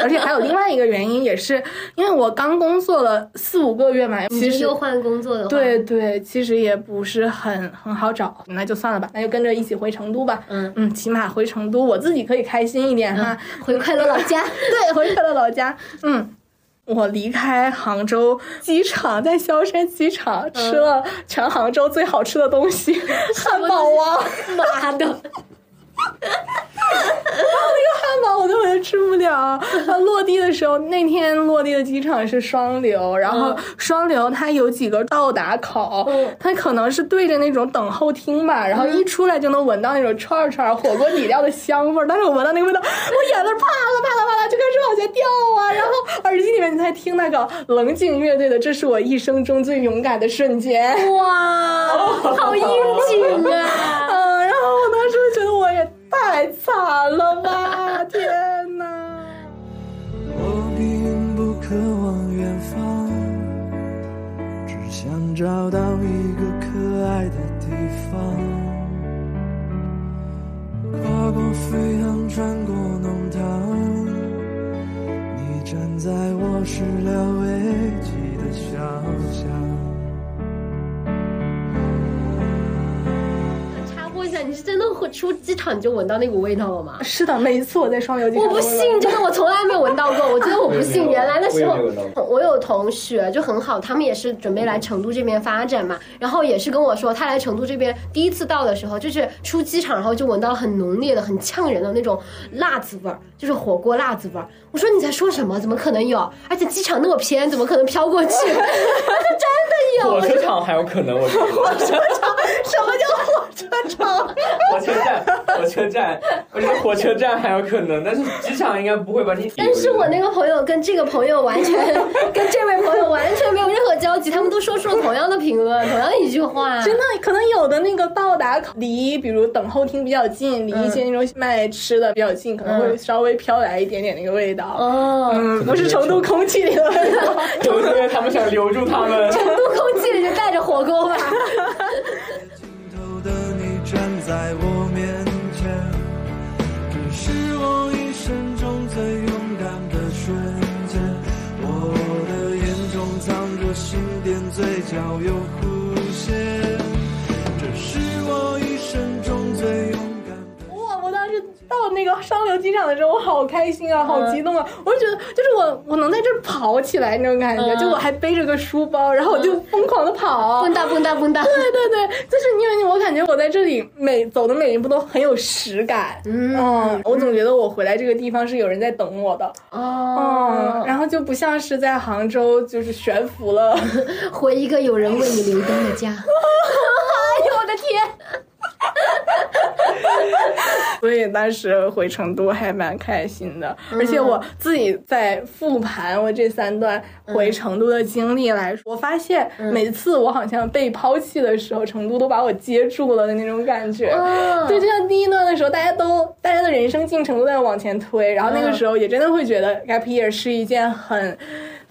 而且还有另外一个原因，也是因为我刚工作了四五个月嘛，其实又换工作的话，对对，其实也不是很很好找，那就算了吧，那就跟着一起回成都吧。嗯嗯，起码回成都，我自己可以开心一点哈。回快乐老家。对，回快乐老家。嗯。我离开杭州机场，在萧山机场吃了全杭州最好吃的东西——汉堡王。妈的！汉堡我根本就吃不了。它落地的时候，那天落地的机场是双流，然后双流它有几个到达口，嗯它可能是对着那种等候厅吧，然后一出来就能闻到那种串串火锅底料的香味儿。当时我闻到那个味道，我眼泪啪啦啪啦啪啦就开始往下掉啊，然后耳机里面你在听那个棱镜乐队的《这是我一生中最勇敢的瞬间》。哇，好应景啊！嗯，然后我当时就觉得太惨了吧！天哪！我并不渴望远方，只想找到一个可爱的地方。跨过飞航，穿过弄堂，你站在我始料未及的小巷。你是真的会出机场你就闻到那股味道了吗？是的，每一次我在双流机场，我不信，真的，我从来没有闻到过。我觉得 我不信，原来的时候我有同学就很好，他们也是准备来成都这边发展嘛，然后也是跟我说，他来成都这边第一次到的时候，就是出机场，然后就闻到很浓烈的、很呛人的那种辣子味儿，就是火锅辣子味儿。我说你在说什么？怎么可能有？而且机场那么偏，怎么可能飘过去？他 说真的有。火车场还有可能，我觉得。火车场什么叫火车场？火车站，火车站，我觉得火车站还有可能，但是机场应该不会吧？你但是我那个朋友跟这个朋友完全 跟这位朋友完全没有任何交集，他们都说出了同样的评论，同样一句话。真的，可能有的那个到达口离，比如等候厅比较近，离一些那种卖吃的比较近，可能会稍微飘来一点点那个味道。哦，嗯，不是成都空气里的味道。可能是因为他们想留住他们。成都空气里就带着火锅吧。嘴角有弧到那个双流机场的时候，我好开心啊，好激动啊！我就觉得，就是我我能在这儿跑起来那种感觉，嗯就我还背着个书包，然后我就疯狂的跑。蹦哒蹦哒蹦哒。对对对，就是因为我感觉我在这里每走的每一步都很有实感。嗯我总觉得我回来这个地方是有人在等我的。嗯，哦，然后就不像是在杭州，就是悬浮了。回一个有人为你留灯的家。哎呦我的天！所以当时回成都还蛮开心的，而且我自己在复盘我这三段回成都的经历来说，我发现每次我好像被抛弃的时候，成都都把我接住了的那种感觉。嗯对，就像第一段的时候，大家都大家的人生进程都在往前推，然后那个时候也真的会觉得 gap year 是一件很。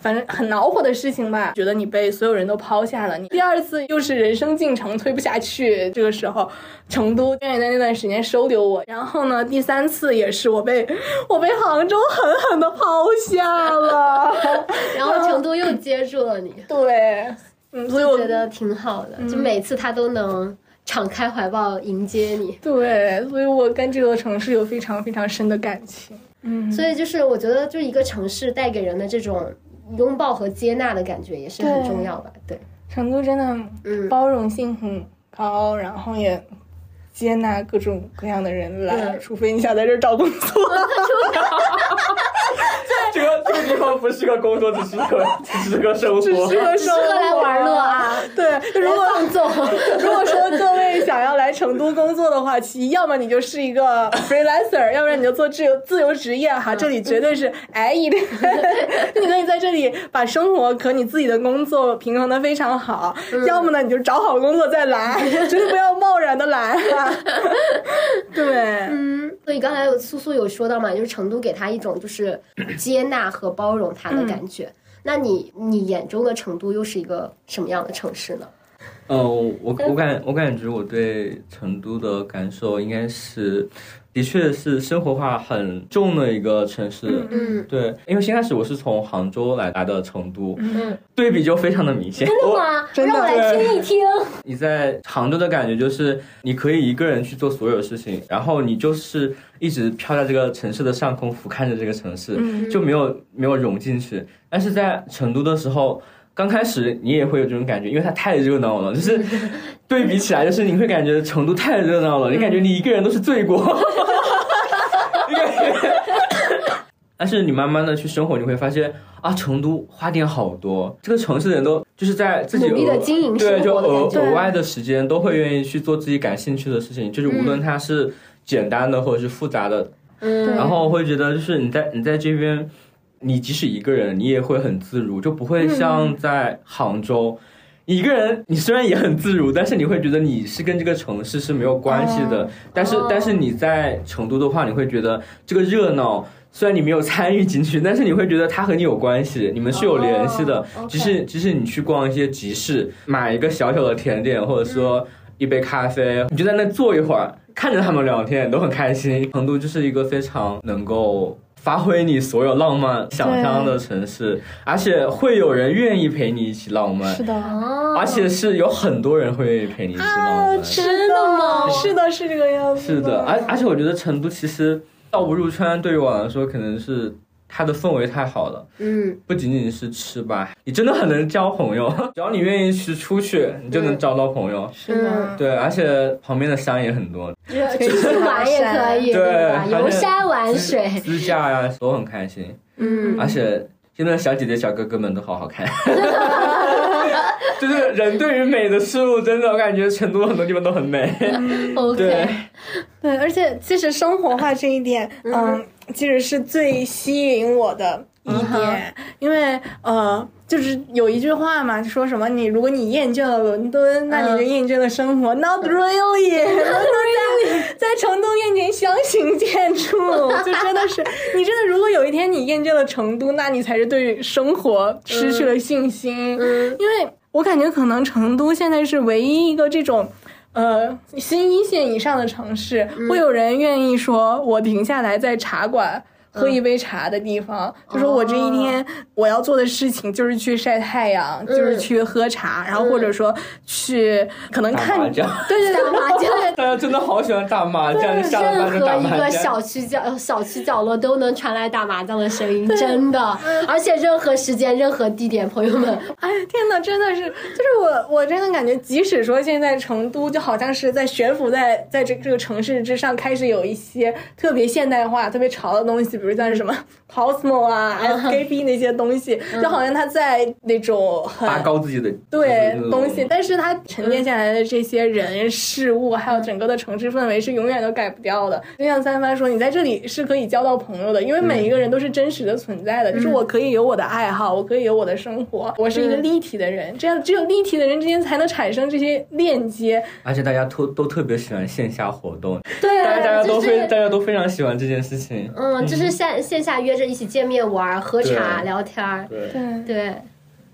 反正很恼火的事情吧，觉得你被所有人都抛下了。你第二次又是人生进程推不下去，这个时候成都愿意在那段时间收留我。然后呢，第三次也是我被 我被杭州狠狠的抛下了。然后成都又接住了你，对，嗯，所以我觉得挺好的，就每次他都能敞开怀抱迎接你。对，所以我跟这座城市有非常非常深的感情。嗯，所以就是我觉得，就一个城市带给人的这种拥抱和接纳的感觉也是很重要吧。对，成都真的，嗯，包容性很高，然后也接纳各种各样的人来，除非你想在这儿找工作。这个这个地方不是个工作，只是个 只是个生活，只是个 生活来玩乐啊。对，如果放纵，如果说各位想要来成都工作的话，其要么你就是一个 freelancer，要不然你就做自由自由职业哈。这里绝对是哎一的，你可以在这里把生活和你自己的工作平衡的非常好。要么呢，你就找好工作再来，绝对不要贸然的来。对，嗯，所以刚才苏苏有说到嘛，就是成都给他一种就是 接纳和包容他的感觉。那你你眼中的成都又是一个什么样的城市呢？呃，我我感我感觉我对成都的感受应该是，的确是生活化很重的一个城市。嗯，对，因为先开始我是从杭州来来的成都，嗯，对比就非常的明显。真的吗？让我来听一听。你在杭州的感觉就是你可以一个人去做所有事情，然后你就是一直飘在这个城市的上空，俯瞰着这个城市，就没有没有融进去。但是在成都的时候。刚开始你也会有这种感觉，因为它太热闹了，就是 对比起来，就是你会感觉成都太热闹了，你感觉你一个人都是罪过。但是你慢慢的去生活，你会发现啊，成都花店好多，这个城市的人都就是在自己努力的经营对，就额额外的时间都会愿意去做自己感兴趣的事情，就是无论它是简单的或者是复杂的，嗯，然后我会觉得就是你在你在这边。你即使一个人，你也会很自如，就不会像在杭州，一个人你虽然也很自如，但是你会觉得你是跟这个城市是没有关系的。但是但是你在成都的话，你会觉得这个热闹虽然你没有参与进去，但是你会觉得它和你有关系，你们是有联系的。即使即使你去逛一些集市，买一个小小的甜点，或者说一杯咖啡，你就在那坐一会儿，看着他们聊天，都很开心。成都就是一个非常能够。发挥你所有浪漫想象的城市，而且会有人愿意陪你一起浪漫。是的，而且是有很多人会愿意陪你一起浪漫。真的吗？是的，是这个样子。是的，而而且我觉得成都其实倒不入川，对于我来说可能是。它的氛围太好了，嗯，不仅仅是吃吧，你真的很能交朋友，只要你愿意去出去，你就能交到朋友，是的，对，而且旁边的山也很多，出去玩也可以，对，游山玩水，自驾呀都很开心，嗯，而且现在小姐姐小哥哥们都好好看。就是人对于美的事物，真的我感觉成都很多地方都很美。对，对，而且其实生活化这一点，嗯，其实是最吸引我的一点，因为呃，就是有一句话嘛，说什么你如果你厌倦了伦敦，那你就厌倦了生活。Not really，在成都面前相形见绌，就真的是你真的，如果有一天你厌倦了成都，那你才是对生活失去了信心，因为。我感觉可能成都现在是唯一一个这种，呃，新一线以上的城市，会有人愿意说，我停下来在茶馆。喝一杯茶的地方，就说我这一天我要做的事情就是去晒太阳，就是去喝茶，然后或者说去可能看对对打麻将，大家真的好喜欢打麻将，下了班就打麻将。任何一个小区角小区角落都能传来打麻将的声音，真的，而且任何时间任何地点，朋友们，哎天呐，真的是，就是我我真的感觉，即使说现在成都就好像是在悬浮在在这这个城市之上，开始有一些特别现代化、特别潮的东西。比如像是什么 Cosmo 啊、SKP 那些东西，就好像他在那种很拔高自己的对东西，但是他沉淀下来的这些人事物，还有整个的城市氛围是永远都改不掉的。就像三番说，你在这里是可以交到朋友的，因为每一个人都是真实的存在的。就是我可以有我的爱好，我可以有我的生活，我是一个立体的人。这样只有立体的人之间才能产生这些链接。而且大家都都特别喜欢线下活动，对，大家大家都非大家都非常喜欢这件事情。嗯，就是。线线下约着一起见面玩、喝茶、聊天儿。对，对，对，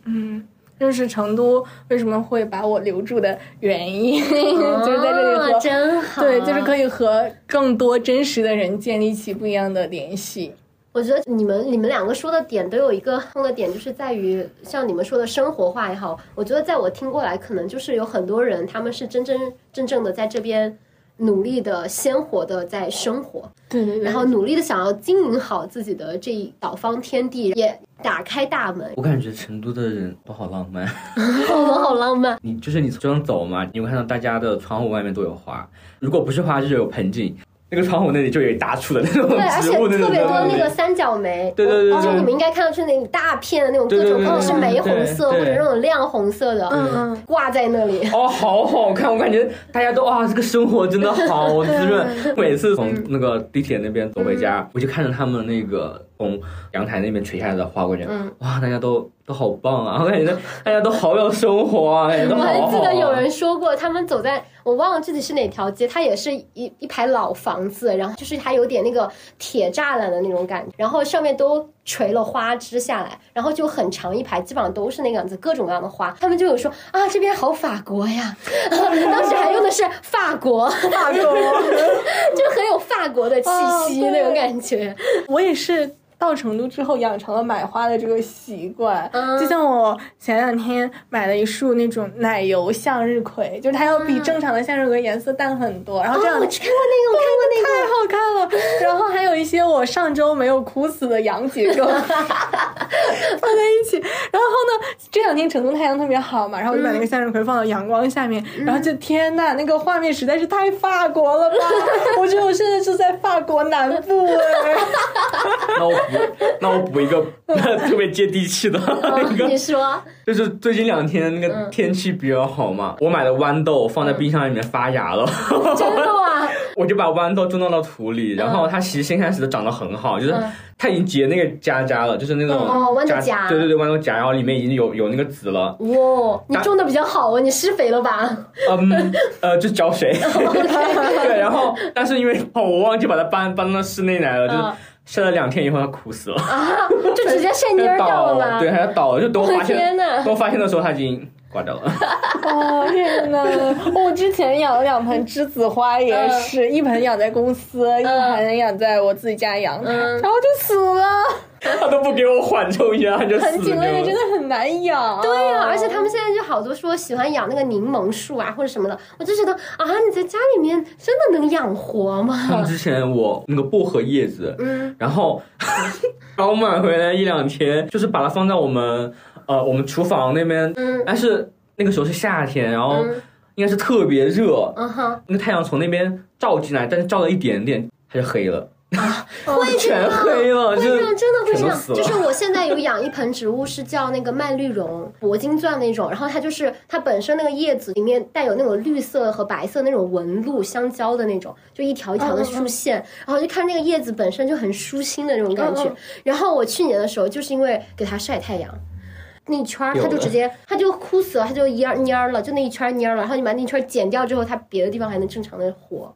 嗯，认识成都为什么会把我留住的原因，就是在这里真好。对，就是可以和更多真实的人建立起不一样的联系。我觉得你们你们两个说的点都有一个共的点，就是在于像你们说的生活化也好，我觉得在我听过来，可能就是有很多人他们是真真正正的在这边努力的、鲜活的在生活，对对然后努力的想要经营好自己的这一小方天地，也打开大门，我感觉成都的人都好浪漫。好好浪漫。你就是你这样走嘛，你会看到大家的窗户外面都有花，如果不是花，就是有盆景。那个窗户那里就有一大簇的那种对，而且植物那种特别多那个三角梅，对对对对就你们应该看到是那一大片的那种各种，对对对可能是玫红色或对对者那种亮红色的，嗯嗯，挂在那里。哦，好好看！我感觉大家都啊，这个生活真的好滋润。每次从那个地铁那边走回家，我就看着他们那个从阳台那边垂下来的花，我觉得嗯哇，大家都都好棒啊！我感觉大家都好有生活啊，感觉都我还好好啊。记得有人说过，他们走在我忘了具体是哪条街，它也是一一排老房子，然后就是还有点那个铁栅栏的那种感觉，然后上面都垂了花枝下来，然后就很长一排，基本上都是那个样子，各种各样的花。他们就有说啊，这边好法国呀，当时还用的是法国，法国，就很有法国的气息、哦那种感觉。我也是到成都之后养成了买花的这个习惯。嗯就像我前两天买了一束那种奶油向日葵，就是它要比正常的向日葵颜色淡很多，然后这样哦，我看过那个，我看过那个。太好看了。然后还有一些我上周没有哭死的洋桔梗放在一起。然后呢，这两天成都太阳特别好嘛，然后我就把那个向日葵放到阳光下面，然后就天呐，那个画面实在是太法国了吧！我觉得我现在就在法国南部哎。那我补，一个 特别接地气的 那嗯个。你，说，就是最近两天那个天气比较好嘛，我买的豌豆放在冰箱里面发芽了。真的吗？我就把豌豆种到了土里，然后它其实先开始长得很好，就是嗯。它已经结那个痂痂了，就是那种哦豌豆荚。对对对，豌豆荚，然后里面已经有有那个籽了，哇，你种的比较好哦，你施肥了吧？嗯呃，就浇水，对，然后但是因为哦我忘记把它搬搬到室内来了，就是嗯晒了两天以后它枯死了，啊，就直接晒蔫掉了倒了，吗？对，它倒了，就等我发现等我发现的时候它已经挂掉了，哦天呐！我 之前养了两盆栀子花，也是、一盆养在公司，一盆养在我自己家阳台，嗯然后就死了，他都不给我缓冲一下，他就死了。盆景类的真。的很难养。对呀、而且他们现在就好多说喜欢养那个柠檬树啊或者什么的，我就觉得啊，你在家里面真的能养活像吗？之前我那个薄荷叶子，嗯，然后 刚买回来一两天，就是把它放在我们呃我们厨房那边，嗯但是那个时候是夏天，然后嗯应该是特别热，嗯哼，那个太阳从那边照进来，但是照了一点点，它就黑了，会这全。黑了，就会这样，真的会这样。就是我现在有养一盆植物，是叫那个蔓绿绒、铂金钻那种，然后它就是它本身那个叶子里面带有那种绿色和白色那种纹路相交的那种，就一条一条的竖线，然后就看那个叶子本身就很舒心的那种感觉。然后我去年的时候，就是因为给它晒太阳。那一圈儿，它就直接，它就枯死了，它就蔫蔫了，就那一圈儿蔫了。然后你把那一圈儿剪掉之后，它别的地方还能正常的活。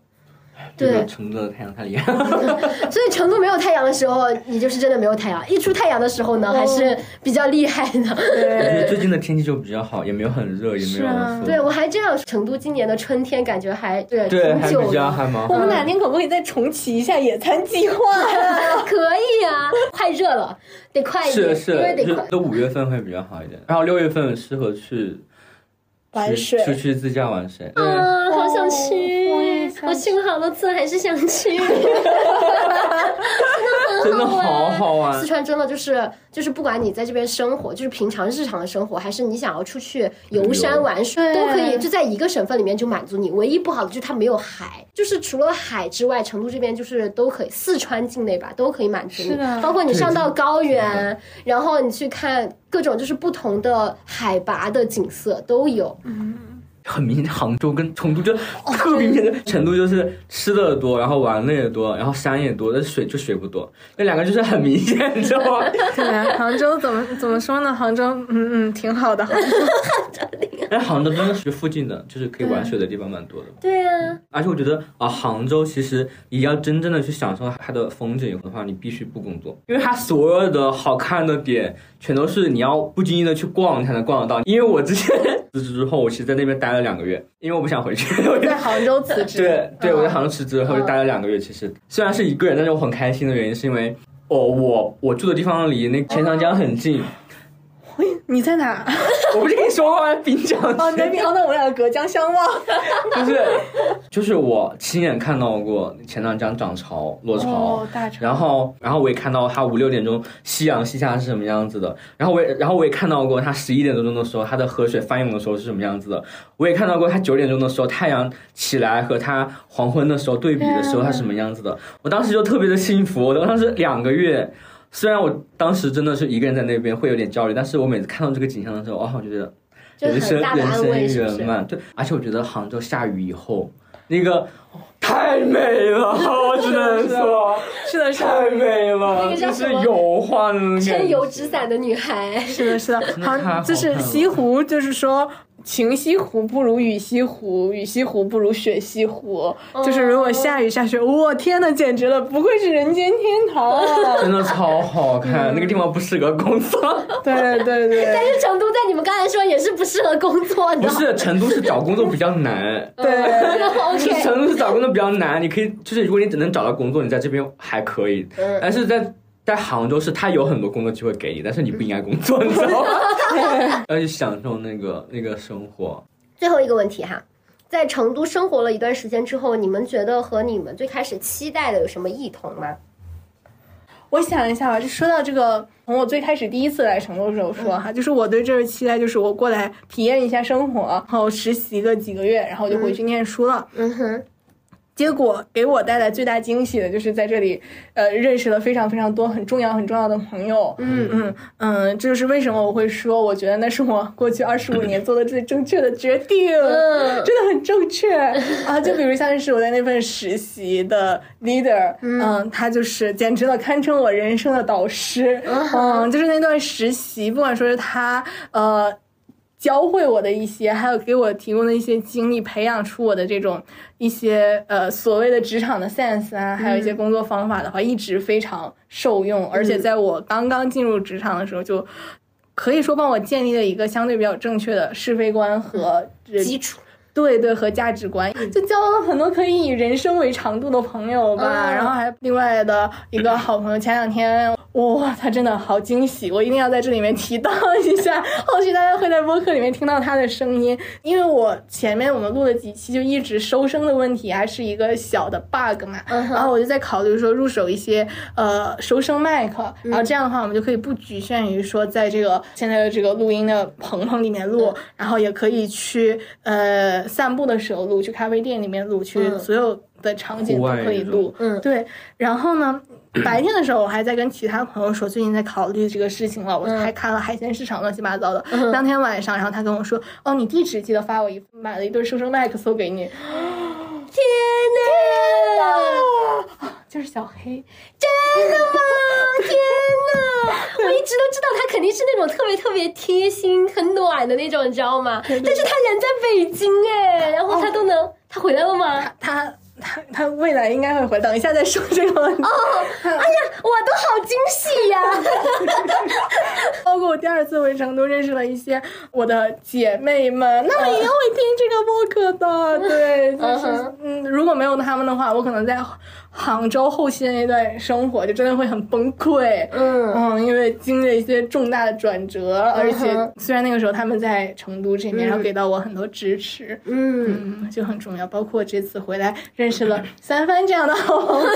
这个对成都的太阳太厉害了。所以成都没有太阳的时候，你就是真的没有太阳；一出太阳的时候呢，还是比较厉害的。我觉得对，最近的天气就比较好，也没有很热，也没有是啊对，我还这样，成都今年的春天感觉还对对，还比挺久的，较还蛮我。们哪天可不可以再重启一下野餐计划？可以啊，快热了，得快一点，是是因为，得快。就都五月份会比较好一点，然后六月份适合去去玩水出去自驾玩水。啊，好想我也去！想我去过好多次，还是想去。真的好好玩四。川真的就是就是，不管你在这边生活，就是平常日常的生活，还是你想要出去游山玩水，都可以，就在一个省份里面就满足你。唯一不好的就是它没有海，就是除了海之外，成都这边就是都可以，四川境内吧都可以满足你。包括你上到高原，然后你去看各种就是不同的海拔的景色都有。很明显，杭州跟成都就特别明显的，成都就是吃的多，然后玩的也多，然后山也多，但是水就水不多，那两个就是很明显，你知道吗？对啊，杭州怎么怎么说呢？杭州，嗯嗯，挺好的。杭 州但是杭州真的是附近的，就是可以玩水的地方蛮多的。对啊，而且我觉得啊，杭州其实你要真正的去享受它的风景的话，你必须不工作，因为它所有的好看的点全都是你要不经意的去逛你才能逛得到。因为我之前 辞职之后，我其实在那边待了两个月，因为我不想回去。我就在杭州辞职。对对，嗯我在杭州辞职后就待了两个月。其实虽然是一个人，但是我很开心的原因是因为。哦，我我住的地方离那钱塘江很近，你在哪？我不是跟你说过吗？滨江哦，你在滨江，那我们俩隔江相望。就是就是我亲眼看到过钱塘江涨潮落潮，哦，大潮。然后然后我也看到它五六点钟夕阳西下是什么样子的，然后我也然后我也看到过它十一点多钟的时候它的河水翻涌的时候是什么样子的，我也看到过它九点钟的时候太阳起来和它黄昏的时候对比的时候它什么样子的，我当时就特别的幸福，我当时两个月。虽然我当时真的是一个人在那边会有点焦虑，但是我每次看到这个景象的时候，哦，我就觉得人生人生圆满。对，而且我觉得杭州下雨以后，那个太美了，我只能说，是的，是太，美了，就是油画那种撑油纸伞的女孩。是的，是的。好的太好，就是西湖，就是说。晴西湖不如雨西湖，雨西湖不如雪西湖。就是如果下雨下雪，我天呐，简直了，不愧是人间天堂啊！真的超好看，那个地方不适合工作。对对对 但是成都在你们刚才说也是不适合工作的。不是成都是找工作比较难，对，就是，OK，成都是找工作比较难。你可以就是如果你只能找到工作，你在这边还可以，嗯但是在。在杭州是他有很多工作机会给你，但是你不应该工作，你知道吗？要去享受那个那个生活。最后一个问题哈，在成都生活了一段时间之后，你们觉得和你们最开始期待的有什么异同吗？我想一下吧，就说到这个，从我最开始第一次来成都的时候说哈，就是我对这个期待就是我过来体验一下生活，然后实习个几个月，然后我就回去念书了。嗯哼，结果给我带来最大惊喜的就是在这里，呃，认识了非常非常多很重要很重要的朋友。嗯嗯嗯，这就是为什么我会说，我觉得那是我过去二十五 年做的最正确的决定，嗯真的很正确啊！就比如像是我在那份实习的 leader，嗯，他就是简直了，堪称我人生的导师。嗯，就是那段实习，不管说是他呃。教会我的一些，还有给我提供的一些经历，培养出我的这种一些呃所谓的职场的 sense 啊，还有一些工作方法的话，一直非常受用。而且在我刚刚进入职场的时候，就可以说帮我建立了一个相对比较正确的是非观和人基础。对对和价值观，就交到了很多可以以人生为长度的朋友吧。嗯然后还另外的一个好朋友，前两天哇，他真的好惊喜，我一定要在这里面提到一下。后续大家会在播客里面听到他的声音，因为我前面我们录了几期，就一直收声的问题还是一个小的 bug 嘛。嗯然后我就在考虑说入手一些呃收声麦克，然后这样的话我们就可以不局限于说在这个现在的这个录音的棚棚里面录，然后也可以去呃散步的时候录，去咖啡店里面录，去嗯所有的场景都可以录。嗯对，然后呢？白天的时候，我还在跟其他朋友说，最近在考虑这个事情了。我嗯还看了海鲜市场，乱七八糟的。嗯当天晚上，然后他跟我说：“哦，你地址记得发我一份，买了一对收声麦克送给你。天哪！就是小黑，真的吗？天哪！我一直都知道他肯定是那种特别特别贴心、很暖的那种，你知道吗？但是他人在北京哎，然后他都能，他回来了吗？他他他未来应该会回，等一下再说这个问题。哦，哎呀，我都好惊喜呀！包括我第二次回成都，认识了一些我的姐妹们，她们也会听这个播客的。对，就是嗯如果没有他们的话，我可能在杭州后期的那段生活就真的会很崩溃。嗯嗯，因为经历了一些重大的转折，而且虽然那个时候他们在成都这边，嗯然后给到我很多支持，嗯，嗯，就很重要。包括这次回来认识了三番这样的好朋友，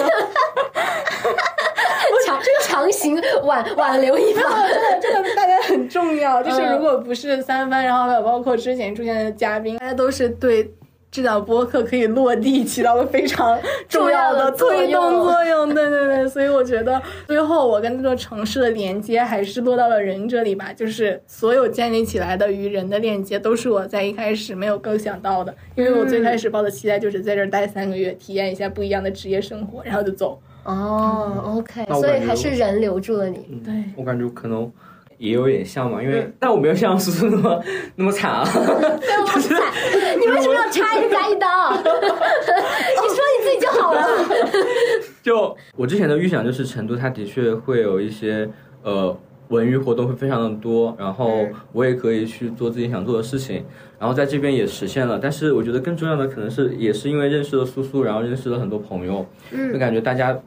强强行挽 挽留一把。真的真的大家很重要。就是嗯如果不是三番，然后还有包括之前出现的嘉宾，大家都是对。这档播客可以落地，起到了非常重要的推动作用。对对对，所以我觉得最后我跟这座城市的连接还是落到了人这里吧。就是所有建立起来的与人的链接，都是我在一开始没有构想到的。因为我最开始抱的期待就是在这儿待三个月，体验一下不一样的职业生活，然后就走。哦，OK，那我所以还是人留住了你。嗯对我感觉可能也有点像嘛，因为、但我没有像苏苏那么那么惨啊。对我好惨，你为什么要插人家一刀？你说你自己就好了。就我之前的预想就是成都，它的确会有一些呃文娱活动会非常的多，然后嗯我也可以去做自己想做的事情，然后在这边也实现了。但是我觉得更重要的可能是也是因为认识了苏苏，然后认识了很多朋友，嗯就感觉大家。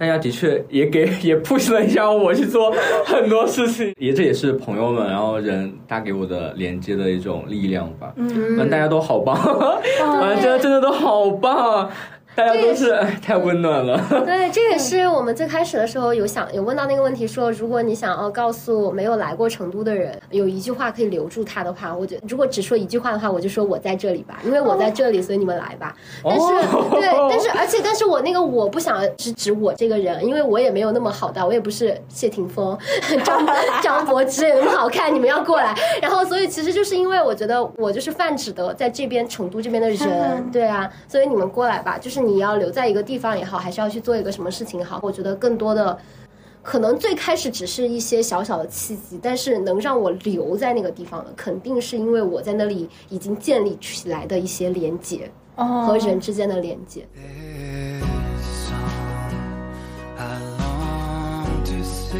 大家的确也给 也 push 了一下我去做很多事情，也这也是朋友们，然后人带给我的连接的一种力量吧。嗯。嗯，大家都好棒，反正 真的真的都好棒，大家都是哎太温暖了。对，这也是我们最开始的时候有想有问到那个问题说，如果你想要告诉没有来过成都的人，有一句话可以留住他的话，我觉得如果只说一句话的话，我就说我在这里吧，因为我在这里，所以你们来吧。但是、哦对，但是而且但是我那个我不想是指我这个人，因为我也没有那么好的，我也不是谢霆锋、张 张柏芝也那么好看，你们要过来。然后所以其实就是因为我觉得我就是泛指的在这边成都这边的人，对啊，所以你们过来吧，就是你要留在一个地方也好，还是要去做一个什么事情也好，我觉得更多的。可能最开始只是一些小小的契机，但是能让我留在那个地方的，肯定是因为我在那里已经建立起来的一些连接哦和人之间的连接。This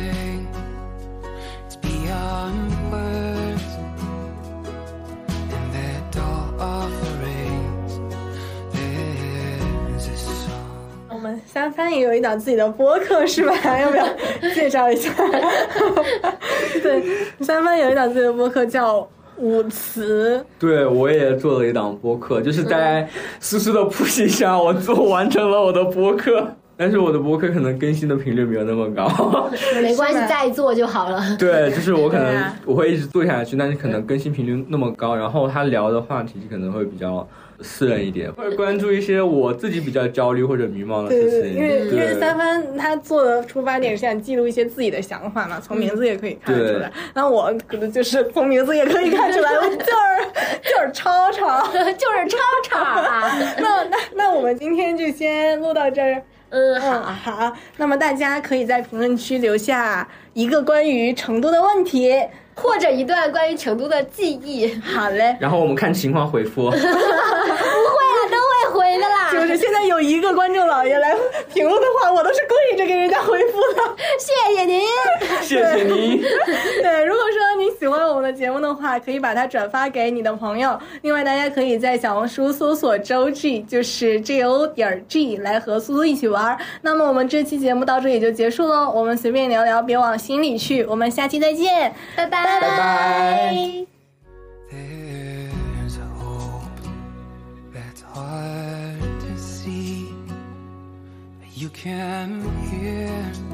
们三番也有一档自己的播客是吧？要不要介绍一下？对，三番有一档自己的播客叫舞词，对，我也做了一档播客，就是在苏苏的 push 下，我做完成了我的播客。但是我的博客可能更新的频率没有那么高，没关系再做就好了。对，就是我可能我会一直做下去，但是可能更新频率那么高，然后他聊的话题可能会比较私人一点，会关注一些我自己比较焦虑或者迷茫的对对对，事情。因为因为三番他做的出发点是想记录一些自己的想法嘛，从名字也可以看得出来。那我可能就是从名字也可以看出来，我就是 就是超超。就是超超啊！那那那我们今天就先录到这儿。嗯，嗯，好，好，那么大家可以在评论区留下一个关于成都的问题。或者一段关于成都的记忆，好嘞，然后我们看情况回复。不会回的啦。就是现在有一个观众老爷来评论的话，我都是跪着给人家回复的。谢谢您。谢谢您。对，如果说你喜欢我们的节目的话，可以把它转发给你的朋友。另外，大家可以在小红书搜索周 G，就是 J O 点 G，来和苏苏一起玩。那么我们这期节目到这里就结束喽，我们随便聊聊，别往心里去。我们下期再见，拜拜拜拜 you can hear